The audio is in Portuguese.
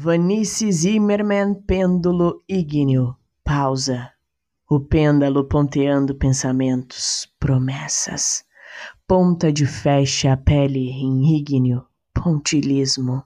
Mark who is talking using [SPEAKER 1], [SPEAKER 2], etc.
[SPEAKER 1] Vanice zimmerman pêndulo ígneo. Pausa. O pêndulo ponteando pensamentos, promessas. Ponta de fecha a pele em ígneo, pontilismo.